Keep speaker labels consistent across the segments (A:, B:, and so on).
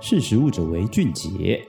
A: 识时务者为俊杰。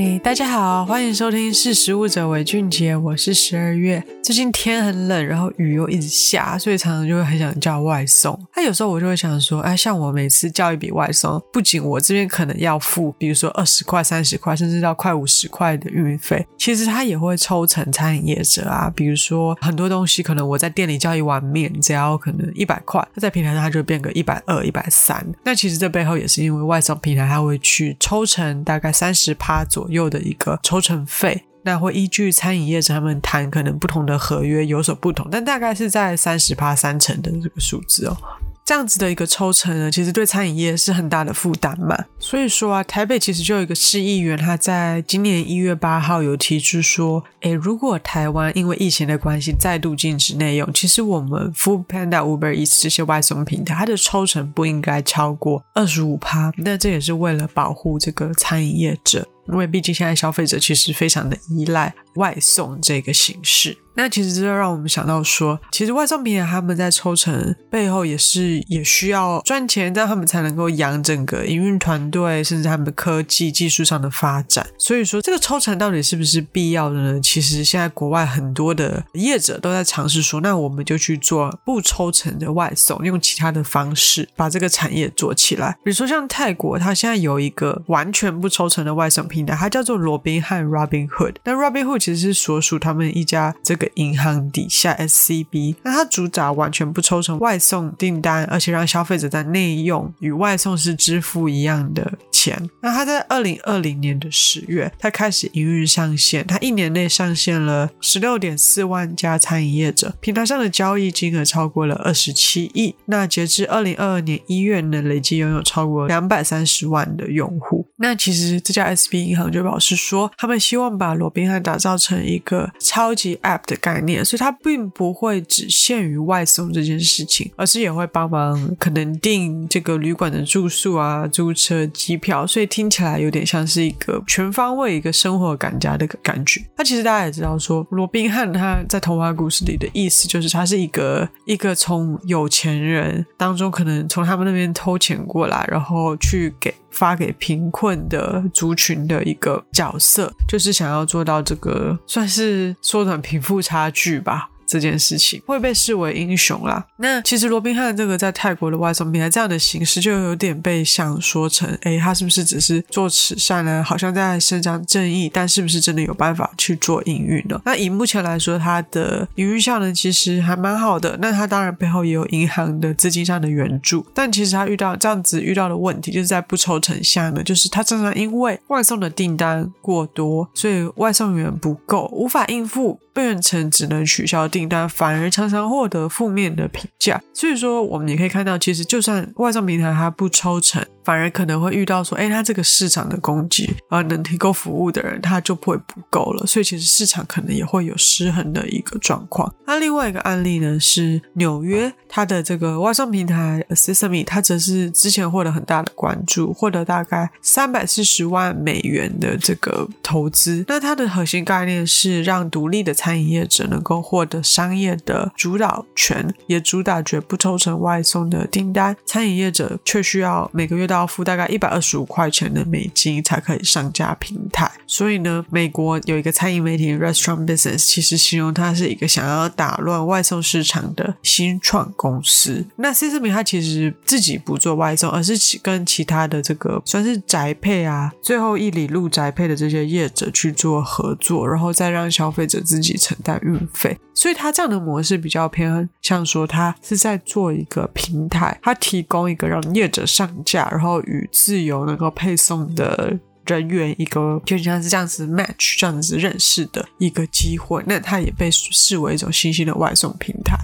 B: 嘿大家好，欢迎收听《识食物者为俊杰》，我是十二月。最近天很冷，然后雨又一直下，所以常常就会很想叫外送。那有时候我就会想说，哎，像我每次叫一笔外送，不仅我这边可能要付，比如说二十块、三十块，甚至到快五十块的运费，其实他也会抽成餐饮业者啊。比如说很多东西，可能我在店里叫一碗面，只要可能一百块，那在平台上它就变个一百二、一百三。那其实这背后也是因为外送平台它会去抽成大概三十趴左右。右的一个抽成费，那会依据餐饮业者他们谈可能不同的合约有所不同，但大概是在三十趴三成的这个数字哦。这样子的一个抽成呢，其实对餐饮业是很大的负担嘛。所以说啊，台北其实就有一个市议员，他在今年一月八号有提出说，诶，如果台湾因为疫情的关系再度禁止内用，其实我们 Food Panda、Uber Eats 这些外送平台，它的抽成不应该超过二十五趴。那这也是为了保护这个餐饮业者。因为毕竟现在消费者其实非常的依赖外送这个形式。那其实这就让我们想到说，其实外送平台他们在抽成背后也是也需要赚钱，这样他们才能够养整个营运团队，甚至他们的科技技术上的发展。所以说，这个抽成到底是不是必要的呢？其实现在国外很多的业者都在尝试说，那我们就去做不抽成的外送，用其他的方式把这个产业做起来。比如说像泰国，它现在有一个完全不抽成的外送平台，它叫做罗宾汉 （Robinhood）。那 Robinhood 其实是所属他们一家这个。银行底下 SCB，那它主打完全不抽成外送订单，而且让消费者在内用与外送是支付一样的钱。那它在二零二零年的十月，它开始营运上线，它一年内上线了十六点四万家餐饮业者，平台上的交易金额超过了二十七亿。那截至二零二二年一月呢，累计拥有超过两百三十万的用户。那其实这家 SB 银行就表示说，他们希望把罗宾汉打造成一个超级 App 的概念，所以它并不会只限于外送这件事情，而是也会帮忙可能订这个旅馆的住宿啊、租车、机票，所以听起来有点像是一个全方位一个生活感家的感觉。那其实大家也知道说，罗宾汉他在童话故事里的意思就是他是一个一个从有钱人当中可能从他们那边偷钱过来，然后去给。发给贫困的族群的一个角色，就是想要做到这个，算是缩短贫富差距吧。这件事情会被视为英雄啦。那其实罗宾汉这个在泰国的外送平台这样的形式，就有点被想说成，诶，他是不是只是做慈善呢？好像在伸张正义，但是不是真的有办法去做营运呢？那以目前来说，它的营运效能其实还蛮好的。那它当然背后也有银行的资金上的援助，但其实他遇到这样子遇到的问题，就是在不抽成下呢，就是他常常因为外送的订单过多，所以外送员不够，无法应付，变成只能取消订。订单反而常常获得负面的评价，所以说我们也可以看到，其实就算外送平台它不抽成。反而可能会遇到说，哎，他这个市场的供给啊，能提供服务的人他就不会不够了，所以其实市场可能也会有失衡的一个状况。那另外一个案例呢，是纽约它的这个外送平台 Sesame，它则是之前获得很大的关注，获得大概三百四十万美元的这个投资。那它的核心概念是让独立的餐饮业者能够获得商业的主导权，也主打绝不抽成外送的订单，餐饮业者却需要每个月到要付大概一百二十五块钱的美金才可以上架平台，所以呢，美国有一个餐饮媒体 Restaurant Business，其实形容它是一个想要打乱外送市场的新创公司。那 Sesame 它其实自己不做外送，而是跟其他的这个算是宅配啊，最后一里路宅配的这些业者去做合作，然后再让消费者自己承担运费。所以它这样的模式比较偏像说，它是在做一个平台，它提供一个让业者上架，然后与自由能够配送的人员一个就像是这样子 match 这样子认识的一个机会，那它也被视为一种新兴的外送平台。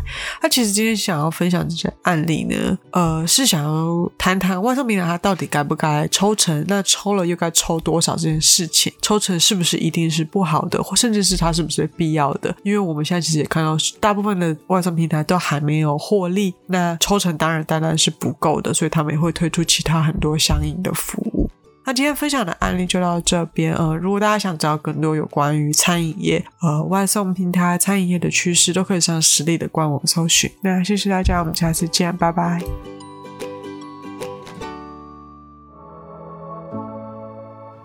B: 那其实今天想要分享这些案例呢，呃，是想要谈谈外送平台它到底该不该抽成，那抽了又该抽多少这件事情，抽成是不是一定是不好的，或甚至是它是不是必要的？因为我们现在其实也看到，大部分的外送平台都还没有获利，那抽成当然当然是不够的，所以他们也会推出其他很多相应的服务。那今天分享的案例就到这边呃如果大家想知道更多有关于餐饮业呃外送平台餐饮业的趋势都可以上实力的官网搜寻。那谢谢大家我们下次见拜拜。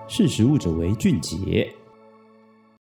A: 识时务者为俊杰。